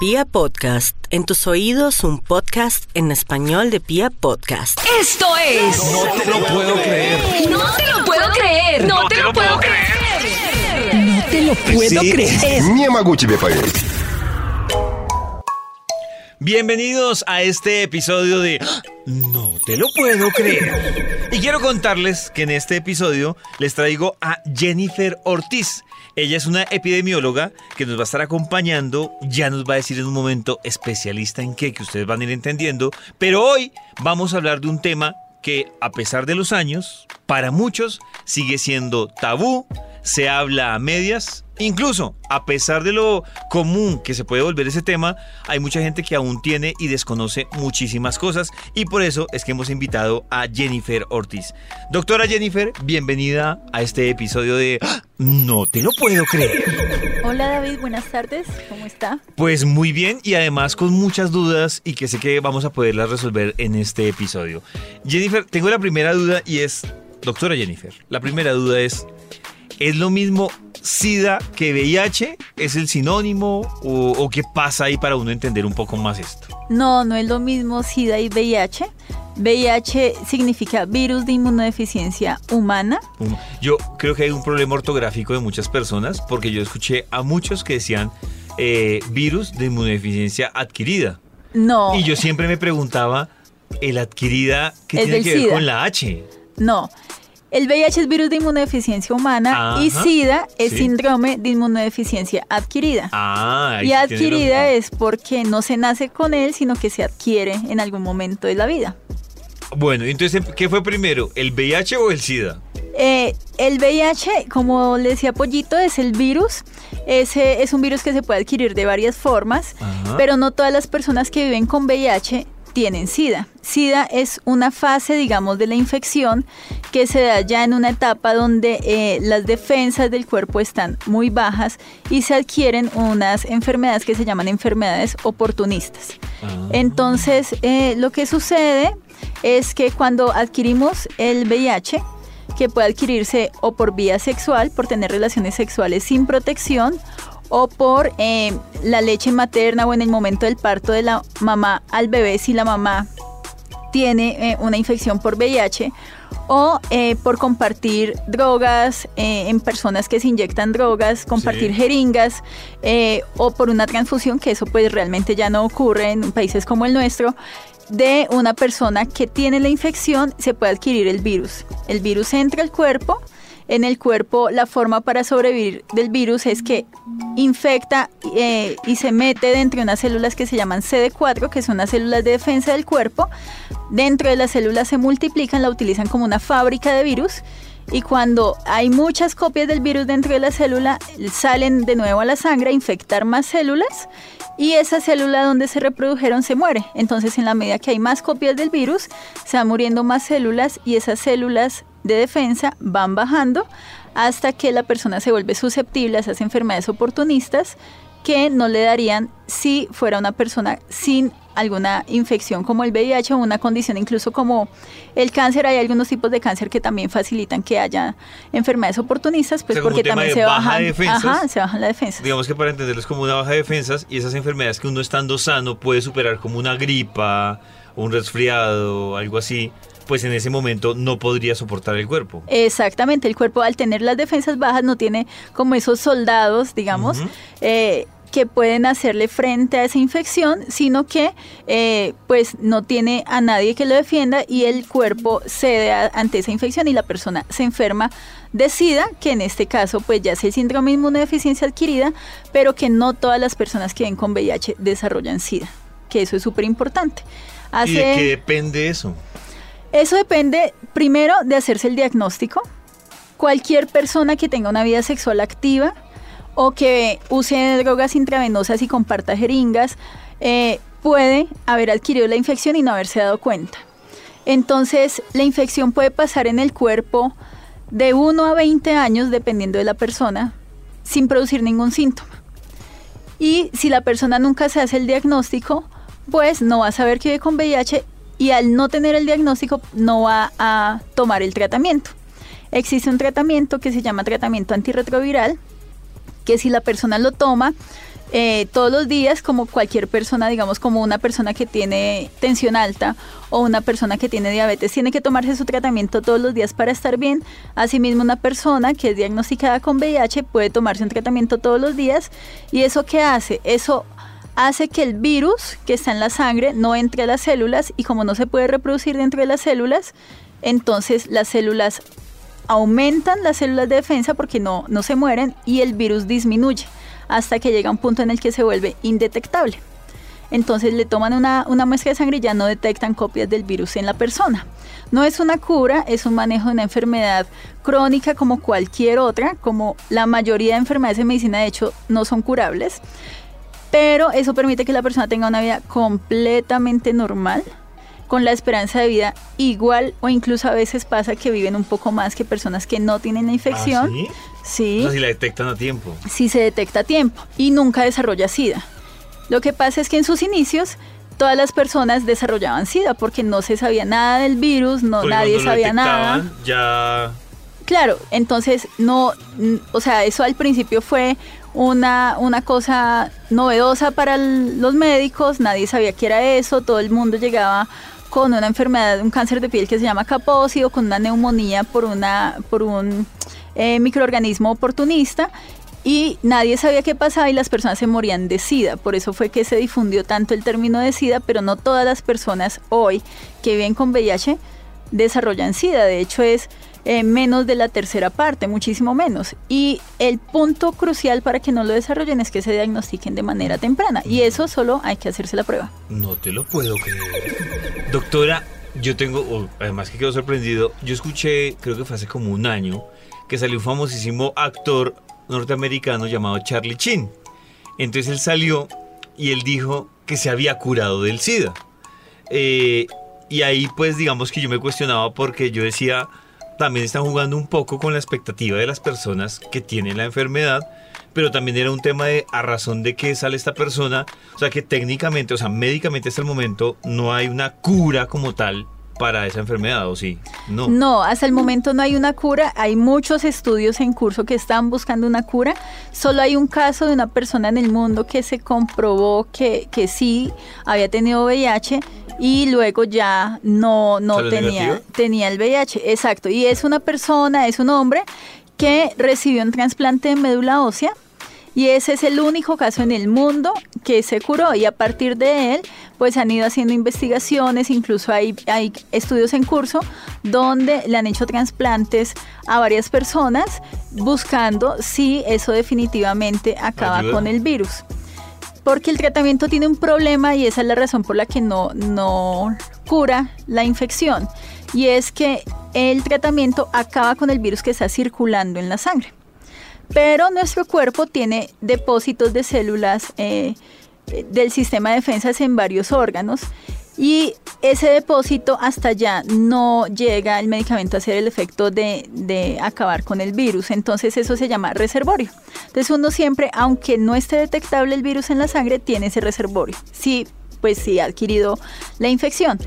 Pia Podcast, en tus oídos un podcast en español de Pia Podcast. Esto es. No te lo puedo creer. No te lo puedo creer. No, te, lo puedo creer. No te lo puedo Sí. creer. Не могу тебе поверить. Bienvenidos a este episodio de ¡Ah! No te lo puedo creer. Y quiero contarles que en este episodio les traigo a Jennifer Ortiz. Ella es una epidemióloga que nos va a estar acompañando. Ya nos va a decir en un momento especialista en qué, que ustedes van a ir entendiendo. Pero hoy vamos a hablar de un tema que, a pesar de los años, para muchos sigue siendo tabú, se habla a medias. Incluso, a pesar de lo común que se puede volver ese tema, hay mucha gente que aún tiene y desconoce muchísimas cosas y por eso es que hemos invitado a Jennifer Ortiz. Doctora Jennifer, bienvenida a este episodio de ¡Ah! No te lo puedo creer. Hola David, buenas tardes, ¿cómo está? Pues muy bien y además con muchas dudas y que sé que vamos a poderlas resolver en este episodio. Jennifer, tengo la primera duda y es, doctora Jennifer, la primera duda es, ¿es lo mismo SIDA que VIH? ¿Es el sinónimo o, o qué pasa ahí para uno entender un poco más esto? No, no es lo mismo SIDA y VIH. VIH significa virus de inmunodeficiencia humana. Um, Yo creo que hay un problema ortográfico de muchas personas porque yo escuché a muchos que decían eh, virus de inmunodeficiencia adquirida. No, Y yo siempre me preguntaba, ¿el adquirida qué Es tiene que ver con la H? no. El VIH es virus de inmunodeficiencia humana y SIDA es sí. síndrome de inmunodeficiencia adquirida. Ah, y adquirida es porque no se nace con él, sino que se adquiere en algún momento de la vida. Bueno, entonces, ¿qué fue primero, el VIH o el SIDA? Eh, el VIH, como le decía Pollito, es el virus. Ese es un virus que se puede adquirir de varias formas, Ajá. pero no todas las personas que viven con VIH tienen SIDA. SIDA es una fase, digamos, de la infección que se da ya en una etapa donde eh, las defensas del cuerpo están muy bajas y se adquieren unas enfermedades que se llaman enfermedades oportunistas. Ah. Entonces, eh, lo que sucede es que cuando adquirimos el VIH, que puede adquirirse o por vía sexual, por tener relaciones sexuales sin protección, o por eh, la leche materna o en el momento del parto de la mamá al bebé, si la mamá tiene eh, una infección por VIH, o eh, por compartir drogas eh, en personas que se inyectan drogas, compartir Sí. jeringas, o por una transfusión, que eso pues realmente ya no ocurre en países como el nuestro, de una persona que tiene la infección, se puede adquirir el virus. El virus entra al cuerpo, en el cuerpo la forma para sobrevivir del virus es que infecta eh, y se mete dentro de unas células que se llaman CD4, que son unas células de defensa del cuerpo. Dentro de las células se multiplican, la utilizan como una fábrica de virus. Y cuando hay muchas copias del virus dentro de la célula, salen de nuevo a la sangre a infectar más células y esa célula donde se reprodujeron se muere. Entonces, en la medida que hay más copias del virus, se van muriendo más células y esas células de defensa van bajando hasta que la persona se vuelve susceptible a esas enfermedades oportunistas que no le darían si fuera una persona sin alguna infección como el VIH o una condición incluso como el cáncer. Hay algunos tipos de cáncer que también facilitan que haya enfermedades oportunistas, pues sea, porque también se baja bajan, de defensas. ajá, se bajan la defensa. Digamos que para entenderlo es como una baja de defensas y esas enfermedades que uno estando sano puede superar como una gripa, un resfriado, algo así, pues en ese momento no podría soportar el cuerpo. Exactamente, el cuerpo al tener las defensas bajas no tiene como esos soldados, digamos, eh, que pueden hacerle frente a esa infección, sino que eh, pues no tiene a nadie que lo defienda y el cuerpo cede a- ante esa infección y la persona se enferma de SIDA, que en este caso pues ya es el síndrome de inmunodeficiencia adquirida, pero que no todas las personas que ven con VIH desarrollan SIDA, que eso es súper importante. ¿Y de qué depende eso? Eso depende primero de hacerse el diagnóstico. Cualquier persona que tenga una vida sexual activa o que use drogas intravenosas y comparta jeringas eh, puede haber adquirido la infección y no haberse dado cuenta. Entonces, la infección puede pasar en el cuerpo de 1 a 20 años, dependiendo de la persona, sin producir ningún síntoma. Y si la persona nunca se hace el diagnóstico, pues no va a saber que vive con VIH y al no tener el diagnóstico no va a tomar el tratamiento. Existe un tratamiento que se llama tratamiento antirretroviral, que si la persona lo toma, eh, todos los días como cualquier persona, digamos como una persona que tiene tensión alta o una persona que tiene diabetes, tiene que tomarse su tratamiento todos los días para estar bien. Asimismo, una persona que es diagnosticada con VIH puede tomarse un tratamiento todos los días. ¿Y eso qué hace? Eso hace que el virus que está en la sangre no entre a las células y como no se puede reproducir dentro de las células, entonces las células aumentan las células de defensa porque no, no se mueren y el virus disminuye hasta que llega un punto en el que se vuelve indetectable. Entonces le toman una, una, muestra de sangre y ya no detectan copias del virus en la persona. No es una cura, es un manejo de una enfermedad crónica como cualquier otra, como la mayoría de enfermedades en medicina de hecho no son curables pero eso permite que la persona tenga una vida completamente normal, con la esperanza de vida igual o incluso a veces pasa que viven un poco más que personas que no tienen la infección. ¿Ah, sí? O sea, si la detectan a tiempo. Sí se detecta a tiempo y nunca desarrolla SIDA. Lo que pasa es que en sus inicios todas las personas desarrollaban SIDA porque no se sabía nada del virus, no nadie sabía nada. Ya Claro, entonces no, o sea, eso al principio fue una, una cosa novedosa para los médicos, nadie sabía qué era eso, todo el mundo llegaba con una enfermedad, un cáncer de piel que se llama Kaposi con una neumonía por, una, por un eh, microorganismo oportunista y nadie sabía qué pasaba y las personas se morían de SIDA. Por eso fue que se difundió tanto el término de SIDA, pero no todas las personas hoy que viven con VIH desarrollan SIDA. De hecho, es eh, menos de la tercera parte, muchísimo menos. Y el punto crucial para que no lo desarrollen es que se diagnostiquen de manera temprana. Y eso solo hay que hacerse la prueba. No te lo puedo creer. Doctora, yo tengo, además que quedo sorprendido, yo escuché, creo que fue hace como un año, que salió un famosísimo actor norteamericano llamado Charlie Chin. Entonces él salió y él dijo que se había curado del SIDA. Eh, y ahí pues digamos que yo me cuestionaba porque yo decía, también están jugando un poco con la expectativa de las personas que tienen la enfermedad, pero también era un tema de a razón de que sale esta persona, o sea que técnicamente, o sea, médicamente hasta el momento no hay una cura como tal para esa enfermedad, ¿o sí? No. No, hasta el momento no hay una cura. Hay muchos estudios en curso que están buscando una cura. Solo hay un caso de una persona en el mundo que se comprobó que, que sí había tenido VIH y luego ya no, no tenía, tenía el VIH. Exacto. Y es una persona, es un hombre que recibió un trasplante de médula ósea y ese es el único caso en el mundo que se curó y a partir de él pues han ido haciendo investigaciones, incluso hay, hay estudios en curso donde le han hecho trasplantes a varias personas buscando si eso definitivamente acaba con el virus porque el tratamiento tiene un problema y esa es la razón por la que no, no cura la infección. Y es que el tratamiento acaba con el virus que está circulando en la sangre. Pero nuestro cuerpo tiene depósitos de células eh, del sistema de defensas en varios órganos y ese depósito hasta allá no llega el medicamento a hacer el efecto de, acabar con el virus. Entonces eso se llama reservorio. Entonces uno siempre, aunque no esté detectable el virus en la sangre, tiene ese reservorio. Sí, pues sí ha adquirido la infección.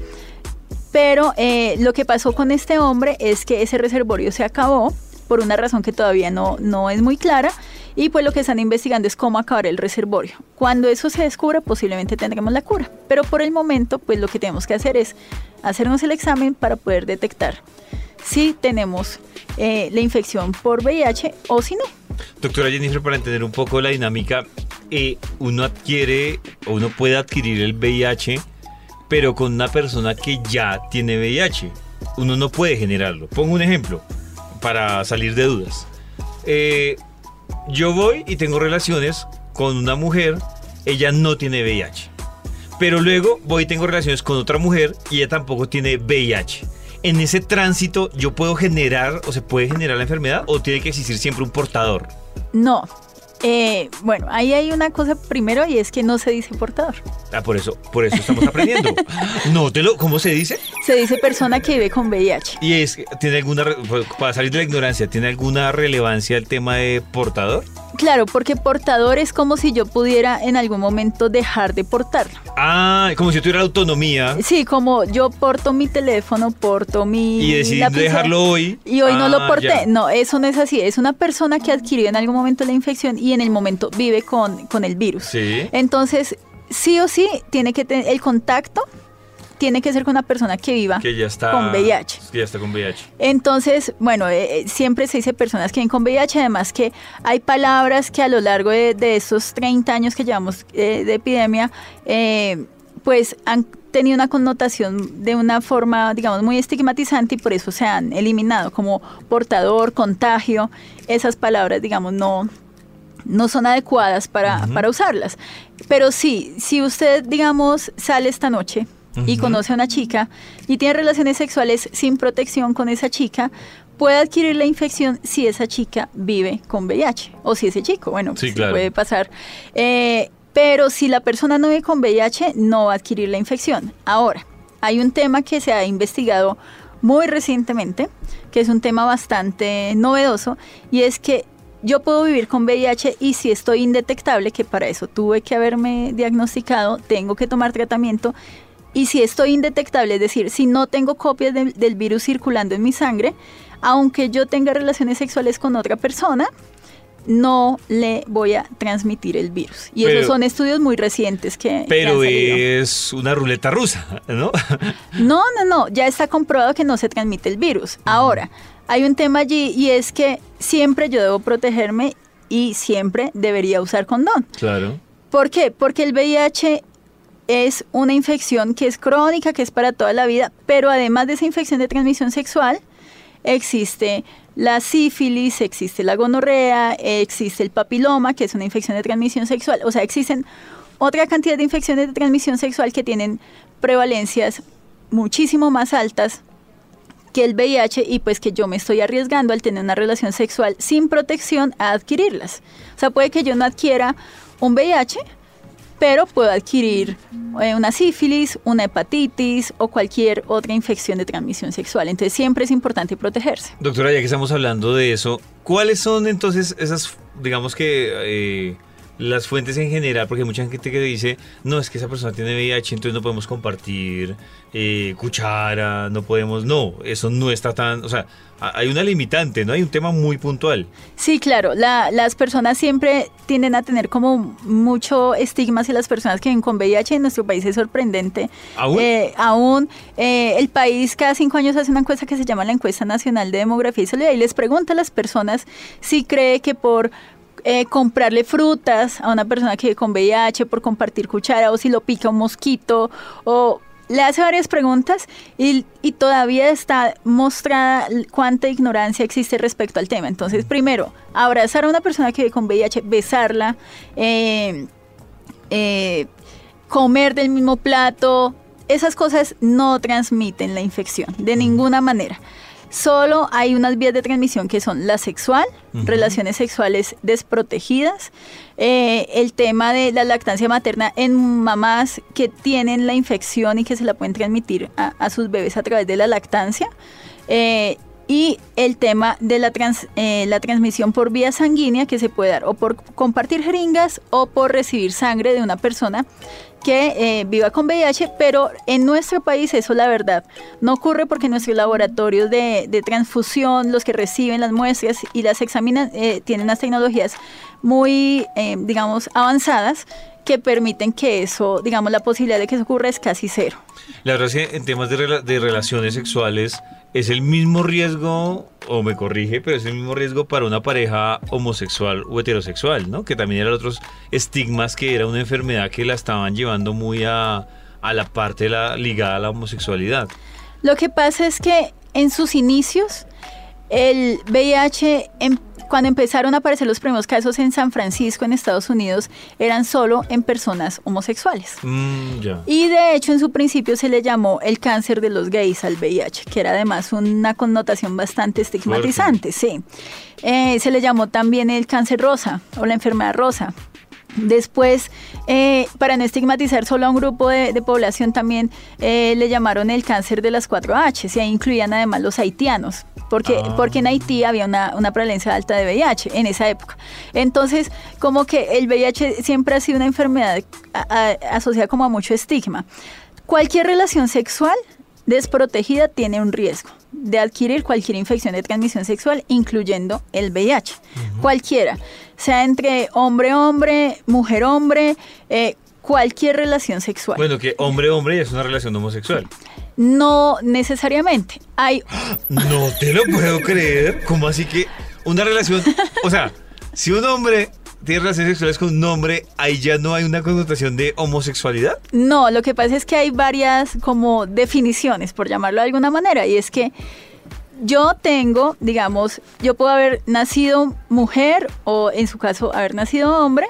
Pero eh, lo que pasó con este hombre es que ese reservorio se acabó por una razón que todavía no, no es muy clara y pues lo que están investigando es cómo acabar el reservorio. Cuando eso se descubra, posiblemente tendremos la cura. Pero por el momento, pues lo que tenemos que hacer es hacernos el examen para poder detectar si tenemos eh, la infección por VIH o si no. Doctora Jennifer, para entender un poco la dinámica, eh, uno adquiere o uno puede adquirir el VIH, pero con una persona que ya tiene VIH. Uno no puede generarlo. Pongo un ejemplo para salir de dudas. Eh, yo voy y tengo relaciones con una mujer, ella no tiene VIH. Pero luego voy y tengo relaciones con otra mujer y ella tampoco tiene VIH. En ese tránsito, ¿yo puedo generar o se puede generar la enfermedad o tiene que existir siempre un portador? No, eh, bueno, ahí hay una cosa primero y es que no se dice portador. Ah, por eso, por eso estamos aprendiendo. no te lo, ¿cómo se dice? Se dice persona que vive con VIH. Y es, tiene alguna, para salir de la ignorancia, ¿tiene alguna relevancia el tema de portador? Claro, porque portador es como si yo pudiera en algún momento dejar de portarlo. Ah, como si yo tuviera autonomía. Sí, como yo porto mi teléfono, porto mi. Y decidí dejarlo hoy. Y hoy no Ah, lo porté. ya. No, eso no es así. Es una persona que adquirió en algún momento la infección y en el momento vive con, con el virus. Sí. Entonces, sí o sí, tiene que tener el contacto, tiene que ser con una persona que viva Que ya está. con VIH. Que ya está con VIH. Entonces, bueno, eh, eh, siempre se dice personas que viven con VIH, además que hay palabras que a lo largo de, de estos 30 años que llevamos eh, de epidemia, eh, pues han tenido una connotación de una forma, digamos, muy estigmatizante y por eso se han eliminado como portador, contagio, esas palabras, digamos, no, no son adecuadas para, para usarlas. Pero sí, si usted, digamos, sale esta noche y conoce a una chica y tiene relaciones sexuales sin protección con esa chica, puede adquirir la infección si esa chica vive con VIH o si ese chico, bueno, Sí, pues, claro. puede pasar. Eh, pero si la persona no vive con VIH, no va a adquirir la infección. Ahora, hay un tema que se ha investigado muy recientemente, que es un tema bastante novedoso, y es que yo puedo vivir con VIH y si estoy indetectable, que para eso tuve que haberme diagnosticado, tengo que tomar tratamiento, y si estoy indetectable, es decir, si no tengo copias del- del virus circulando en mi sangre, aunque yo tenga relaciones sexuales con otra persona, no le voy a transmitir el virus. Y Pero- esos son estudios muy recientes que, que han Pero es una ruleta rusa, ¿no? No, no, no, ya está comprobado que no se transmite el virus. Ahora, hay un tema allí y es que siempre yo debo protegerme y siempre debería usar condón. claro. ¿Por qué? Porque el VIH es una infección que es crónica, que es para toda la vida, pero además de esa infección de transmisión sexual, existe la sífilis, existe la gonorrea, existe el papiloma, que es una infección de transmisión sexual. O sea, existen otra cantidad de infecciones de transmisión sexual que tienen prevalencias muchísimo más altas que el VIH y pues que yo me estoy arriesgando al tener una relación sexual sin protección a adquirirlas. O sea, puede que yo no adquiera un VIH, pero puedo adquirir eh, una sífilis, una hepatitis o cualquier otra infección de transmisión sexual. Entonces siempre es importante protegerse. Doctora, ya que estamos hablando de eso, ¿cuáles son entonces esas, digamos que, eh, las fuentes en general? Porque hay mucha gente que dice, no, es que esa persona tiene VIH, entonces no podemos compartir eh, cuchara, no podemos, no, eso no está tan, o sea, hay una limitante, ¿no? Hay un tema muy puntual. Sí, claro, la- las personas siempre tienden a tener como mucho estigma hacia las personas que viven con VIH en nuestro país es sorprendente. ¿Aún? Eh, aún eh, el país cada cinco años hace una encuesta que se llama la encuesta nacional de demografía y solidaridad y les pregunta a las personas si cree que por eh, comprarle frutas a una persona que vive con VIH, por compartir cuchara o si lo pica un mosquito o le hace varias preguntas y, y todavía está mostrada cuánta ignorancia existe respecto al tema. Entonces, primero, abrazar a una persona que vive con VIH, besarla, eh, eh, comer del mismo plato, esas cosas no transmiten la infección de ninguna manera. Solo hay unas vías de transmisión que son la sexual, relaciones sexuales desprotegidas, eh, el tema de la lactancia materna en mamás que tienen la infección y que se la pueden transmitir a, a sus bebés a través de la lactancia. eh, y el tema de la, trans- eh, la transmisión por vía sanguínea que se puede dar o por compartir jeringas o por recibir sangre de una persona que eh, viva con VIH, pero en nuestro país eso la verdad no ocurre porque nuestros laboratorios de, de transfusión, los que reciben las muestras y las examinan, eh, tienen unas tecnologías muy, eh, digamos, avanzadas que permiten que eso, digamos, la posibilidad de que eso ocurra es casi cero. La verdad es que en temas de, rela- de relaciones sexuales es el mismo riesgo, o me corrige, pero es el mismo riesgo para una pareja homosexual o heterosexual, ¿no? Que también eran otros estigmas que era una enfermedad que la estaban llevando muy a, a la parte la, ligada a la homosexualidad. Lo que pasa es que en sus inicios, el VIH, em- cuando empezaron a aparecer los primeros casos en San Francisco, en Estados Unidos, eran solo en personas homosexuales. Mm. Y de hecho en su principio se le llamó el cáncer de los gays al VIH, que era además una connotación bastante estigmatizante, sí. Eh, se le llamó también el cáncer rosa o la enfermedad rosa. Después, eh, para no estigmatizar solo a un grupo de, de población, también eh, le llamaron el cáncer de las 4 H, y ahí incluían además los haitianos, porque, Ah. porque en Haití había una, una prevalencia alta de VIH en esa época. Entonces, como que el VIH siempre ha sido una enfermedad a- a- asociada como a mucho estigma. Cualquier relación sexual desprotegida tiene un riesgo de adquirir cualquier infección de transmisión sexual, incluyendo el VIH. Cualquiera, sea entre hombre-hombre, mujer-hombre, eh, cualquier relación sexual. Bueno, que hombre-hombre es una relación homosexual. No necesariamente. Hay No te lo puedo creer. ¿Cómo así que una relación? O sea, si un hombre tiene relaciones sexuales con un hombre, ahí ya no hay una connotación de homosexualidad. No, lo que pasa es que hay varias como definiciones, por llamarlo de alguna manera, y es que yo tengo, digamos, yo puedo haber nacido mujer o en su caso haber nacido hombre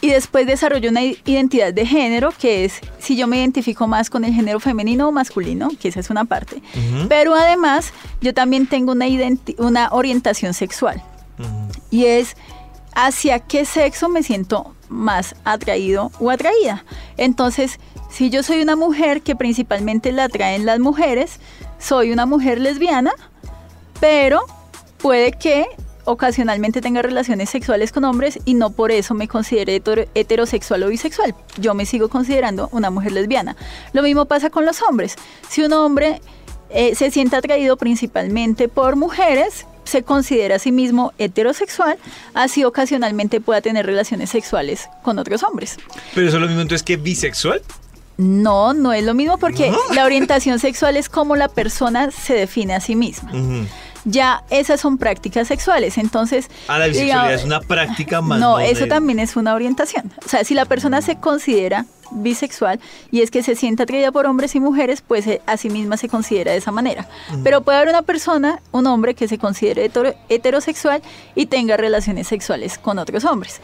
y después desarrollo una identidad de género que es si yo me identifico más con el género femenino o masculino, que esa es una parte. Pero además yo también tengo una, una orientación sexual y es hacia qué sexo me siento más atraído o atraída. Entonces, si yo soy una mujer que principalmente la atraen las mujeres, soy una mujer lesbiana, pero puede que ocasionalmente tenga relaciones sexuales con hombres y no por eso me considere hetero- heterosexual o bisexual. Yo me sigo considerando una mujer lesbiana. Lo mismo pasa con los hombres. Si un hombre eh, se siente atraído principalmente por mujeres, se considera a sí mismo heterosexual, así ocasionalmente pueda tener relaciones sexuales con otros hombres. Pero eso es lo mismo entonces que bisexual. No, no es lo mismo porque ¿No? la orientación sexual es como la persona se define a sí misma. Ya esas son prácticas sexuales, entonces... Ah, la bisexualidad digamos, es una práctica más. No, moderna. eso también es una orientación. O sea, si la persona se considera bisexual y es que se siente atraída por hombres y mujeres, pues eh, a sí misma se considera de esa manera. Pero puede haber una persona, un hombre que se considere hetero- heterosexual y tenga relaciones sexuales con otros hombres.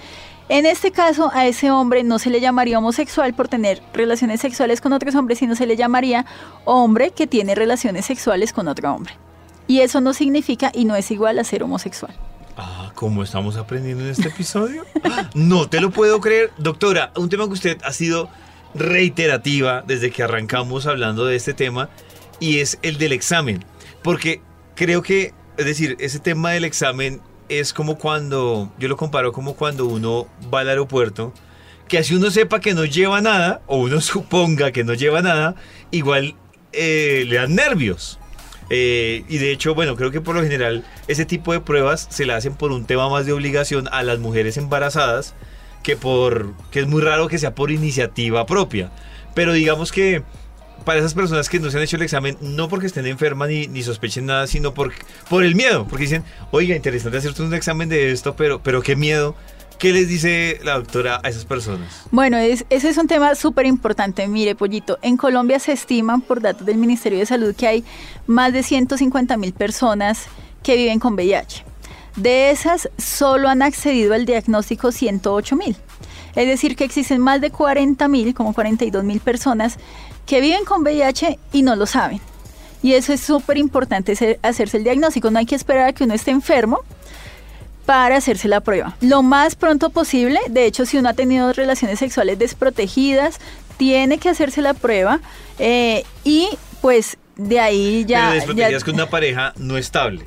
En este caso, a ese hombre no se le llamaría homosexual por tener relaciones sexuales con otros hombres, sino se le llamaría hombre que tiene relaciones sexuales con otro hombre. Y eso no significa y no es igual a ser homosexual. ¿Cómo estamos aprendiendo en este episodio? No te lo puedo creer. Doctora, un tema que usted ha sido reiterativa desde que arrancamos hablando de este tema y es el del examen. Porque creo que, es decir, ese tema del examen es como cuando, yo lo comparo como cuando uno va al aeropuerto, que así uno sepa que no lleva nada, o uno suponga que no lleva nada, igual eh, le dan nervios. Eh, y de hecho, bueno, creo que por lo general ese tipo de pruebas se le hacen por un tema más de obligación a las mujeres embarazadas que por que es muy raro que sea por iniciativa propia. Pero digamos que para esas personas que no se han hecho el examen, no porque estén enfermas ni, ni sospechen nada, sino por, por el miedo. Porque dicen, oiga, interesante hacerte un examen de esto, pero, pero qué miedo. ¿Qué les dice la doctora a esas personas? Bueno, es- ese es un tema súper importante. Mire, Pollito, en Colombia se estiman, por datos del Ministerio de Salud, que hay más de 150 mil personas que viven con VIH. De esas, solo han accedido al diagnóstico 108 mil. Es decir, que existen más de 40 mil, como 42 mil personas que viven con VIH y no lo saben. Y eso es súper importante, hacerse el diagnóstico. No hay que esperar a que uno esté enfermo para hacerse la prueba. Lo más pronto posible, de hecho, si uno ha tenido relaciones sexuales desprotegidas, tiene que hacerse la prueba eh, y pues de ahí ya... pero desprotegidas ya- con una pareja no estable.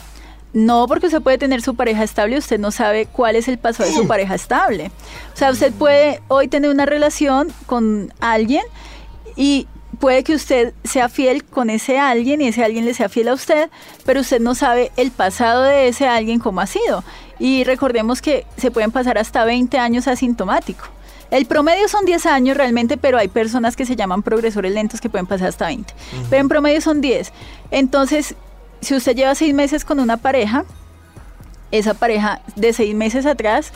no, porque usted puede tener su pareja estable, usted no sabe cuál es el paso de su pareja estable. O sea, usted puede hoy tener una relación con alguien y puede que usted sea fiel con ese alguien y ese alguien le sea fiel a usted, pero usted no sabe el pasado de ese alguien cómo ha sido. Y recordemos que se pueden pasar hasta 20 años asintomático. El promedio son 10 años realmente, pero hay personas que se llaman progresores lentos que pueden pasar hasta 20. Pero en promedio son 10. Entonces, si usted lleva 6 meses con una pareja, esa pareja de 6 meses atrás,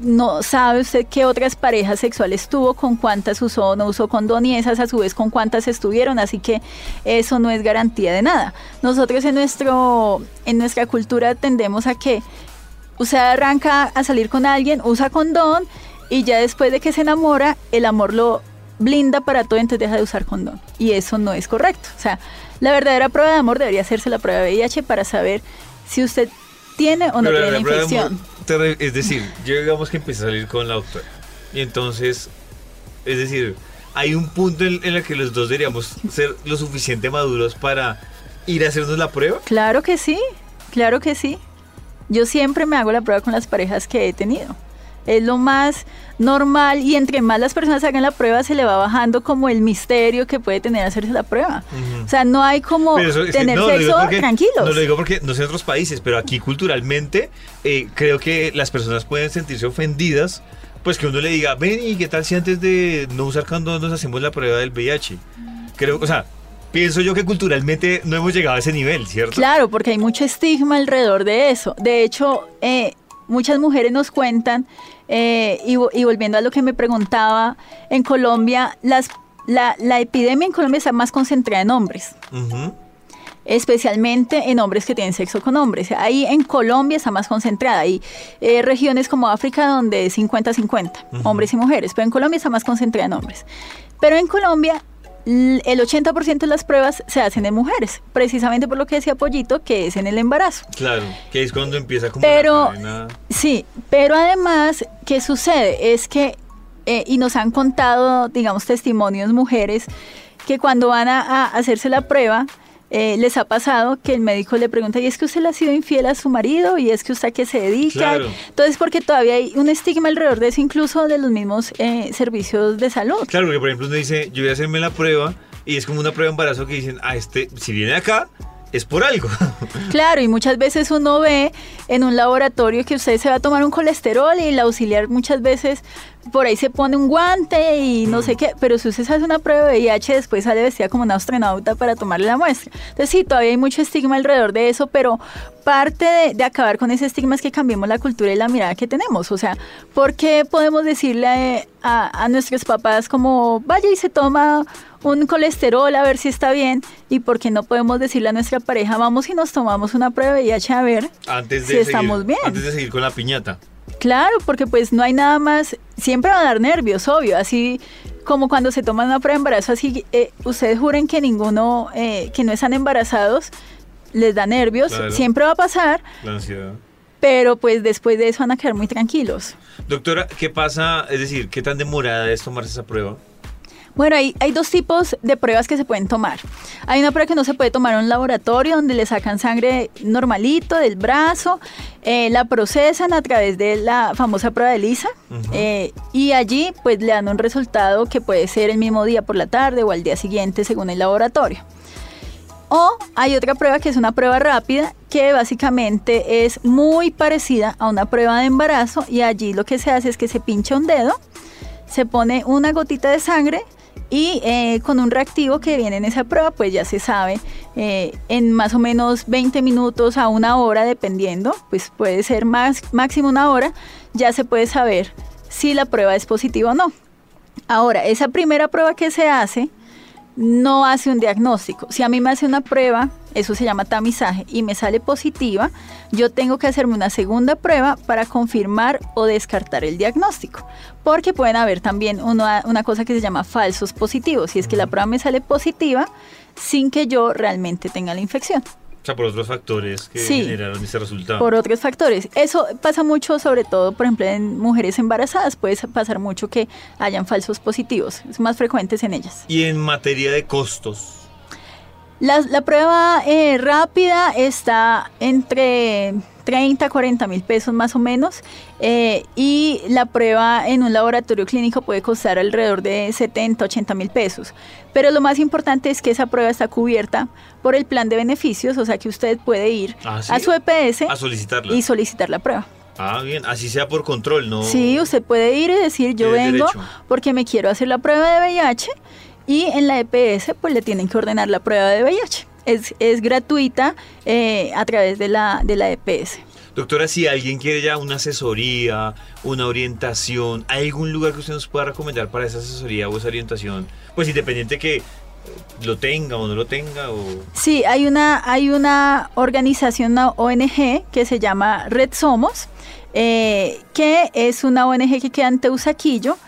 no sabe usted qué otras parejas sexuales tuvo, con cuántas usó o no usó condón y esas a su vez con cuántas estuvieron, así que eso no es garantía de nada. Nosotros en, nuestro, en nuestra cultura tendemos a que usted arranca a salir con alguien, usa condón y ya después de que se enamora, el amor lo blinda para todo, entonces deja de usar condón. Y eso no es correcto. O sea, la verdadera prueba de amor debería hacerse la prueba de VIH para saber si usted tiene o no Pero tiene la de infección. amor, es decir, yo digamos que empecé a salir con la doctora. Y entonces, es decir, hay un punto en, en el que los dos deberíamos ser lo suficiente maduros para ir a hacernos la prueba. Claro que sí, claro que sí. Yo siempre me hago la prueba con las parejas que he tenido. Es lo más normal y entre más las personas hagan la prueba se le va bajando como el misterio que puede tener hacerse la prueba. O sea, no hay como eso- tener no, lo digo sexo porque- tranquilos. No lo digo porque no sé en otros países, pero aquí culturalmente eh, creo que las personas pueden sentirse ofendidas. Pues que uno le diga, ven y qué tal si antes de no usar condón nos hacemos la prueba del VIH. Creo, o sea, pienso yo que culturalmente no hemos llegado a ese nivel, ¿cierto? Claro, porque hay mucho estigma alrededor de eso. De hecho, eh, muchas mujeres nos cuentan, eh, y, vo- y volviendo a lo que me preguntaba, en Colombia las, la, la epidemia en Colombia está más concentrada en hombres. Especialmente en hombres que tienen sexo con hombres. Ahí en Colombia está más concentrada. Hay eh, regiones como África donde es 50-50, Ujú. hombres y mujeres, pero en Colombia está más concentrada en hombres. Pero en Colombia el 80% de las pruebas se hacen en mujeres, precisamente por lo que decía Pollito, que es en el embarazo. Claro, que es cuando empieza como Pero- la Sí, pero además, ¿qué sucede? Es que, eh, y nos han contado, digamos, testimonios mujeres, que cuando van a, a hacerse la prueba, eh, les ha pasado que el médico le pregunta, ¿y es que usted le ha sido infiel a su marido? ¿Y es que usted a qué se dedica? Claro. Entonces, porque todavía hay un estigma alrededor de eso, incluso de los mismos eh, servicios de salud. Claro, porque por ejemplo uno dice, yo voy a hacerme la prueba y es como una prueba de embarazo que dicen, ah, este, si viene acá, es por algo. Claro, y muchas veces uno ve en un laboratorio que usted se va a tomar un colesterol y el auxiliar muchas veces por ahí se pone un guante y no sé qué, pero si usted hace una prueba de VIH después sale vestida como una astronauta para tomarle la muestra. Entonces sí, todavía hay mucho estigma alrededor de eso, pero parte de, de acabar con ese estigma es que cambiemos la cultura y la mirada que tenemos. O sea, ¿por qué podemos decirle a, nuestros papás como vaya y se toma un colesterol a ver si está bien y por qué no podemos decirle a nuestra pareja vamos y nos tomamos una prueba de VIH a ver Antes de, si seguir, estamos bien. antes de seguir con la piñata. Claro, porque pues no hay nada más, siempre va a dar nervios, obvio, así como cuando se toman una prueba de embarazo, así eh, ustedes juren que ninguno, eh, que no están embarazados, les da nervios, Claro. siempre va a pasar, La ansiedad. pero pues después de eso van a quedar muy tranquilos. Doctora, ¿qué pasa? Es decir, ¿qué tan demorada es tomarse esa prueba? Bueno, hay, hay dos tipos de pruebas que se pueden tomar. Hay una prueba que no se puede tomar en un laboratorio donde le sacan sangre normalito del brazo, eh, la procesan a través de la famosa prueba de lisa Ujú. eh, y allí pues le dan un resultado que puede ser el mismo día por la tarde o al día siguiente según el laboratorio. O hay otra prueba que es una prueba rápida que básicamente es muy parecida a una prueba de embarazo y allí lo que se hace es que se pincha un dedo, se pone una gotita de sangre y eh, con un reactivo que viene en esa prueba pues ya se sabe eh, en más o menos 20 minutos a una hora dependiendo, pues puede ser máximo una hora, ya se puede saber si la prueba es positiva o no. Ahora, esa primera prueba que se hace no hace un diagnóstico. Si a mí me hace una prueba, eso se llama tamizaje, y me sale positiva, yo tengo que hacerme una segunda prueba para confirmar o descartar el diagnóstico. Porque pueden haber también una, una cosa que se llama falsos positivos, y es que la prueba me sale positiva sin que yo realmente tenga la infección. O sea, por otros factores que Sí. generaron ese resultado. Por otros factores. Eso pasa mucho, sobre todo, por ejemplo, en mujeres embarazadas. Puede pasar mucho que hayan falsos positivos. Es más frecuentes en ellas. Y en materia de costos. La, la prueba eh, rápida está entre 30 a 40 mil pesos más o menos eh, y la prueba en un laboratorio clínico puede costar alrededor de 70, 80 mil pesos. Pero lo más importante es que esa prueba está cubierta por el plan de beneficios, o sea que usted puede ir ¿Ah, sí? a su EPS A solicitarla. y solicitar la prueba. Ah, bien, así sea por control, ¿no? Sí, usted puede ir y decir yo vengo derecho. porque me quiero hacer la prueba de VIH y en la EPS pues le tienen que ordenar la prueba de VIH. Es, es gratuita eh, a través de la, de la EPS. Doctora, si alguien quiere ya una asesoría, una orientación, ¿hay algún lugar que usted nos pueda recomendar para esa asesoría o esa orientación? Pues independiente que eh, lo tenga o no lo tenga o... Sí, hay una, hay una organización, una ONG que se llama Red Somos, eh, que es una ONG que queda en Teusaquillo.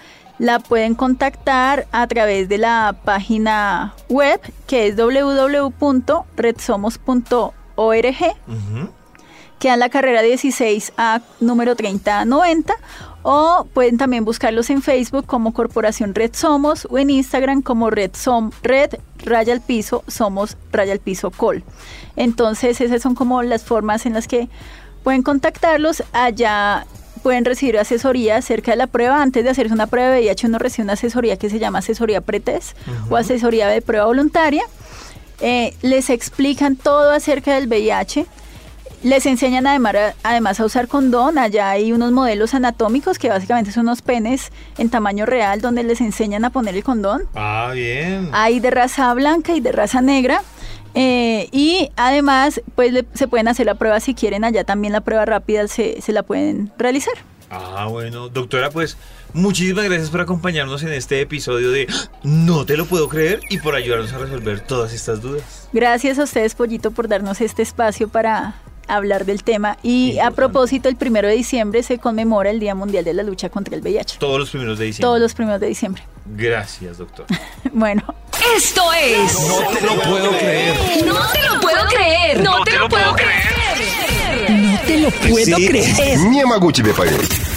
La pueden contactar a través de la página web que es www.redsomos.org. Ujú. queda en la carrera 16 a número 3090 O pueden también buscarlos en Facebook como Corporación Red Somos o en Instagram como Red Som Red Raya al Piso Somos Raya al Piso Col. Entonces esas son como las formas en las que pueden contactarlos. Allá pueden recibir asesoría acerca de la prueba. Antes de hacerse una prueba de VIH uno recibe una asesoría que se llama asesoría pretest o asesoría de prueba voluntaria. Eh, les explican todo acerca del VIH. Les enseñan además, además a usar condón. Allá hay unos modelos anatómicos que básicamente son unos penes en tamaño real donde les enseñan a poner el condón. Ah, bien. Hay de raza blanca y de raza negra. Eh, y además, pues le- se pueden hacer la prueba si quieren. Allá también la prueba rápida se, se la pueden realizar. Ah, bueno, doctora, pues muchísimas gracias por acompañarnos en este episodio de No te lo puedo creer y por ayudarnos a resolver todas estas dudas. Gracias a ustedes, Pollito, por darnos este espacio para hablar del tema. Y a propósito, el primero de diciembre se conmemora el Día Mundial de la Lucha contra el VIH. Todos los primeros de diciembre. Todos los primeros de diciembre. Gracias, doctor. bueno. Esto es. No te lo puedo creer. No te lo puedo creer. No te lo puedo creer. No te lo puedo creer. Ni Yamaguchi me pagué.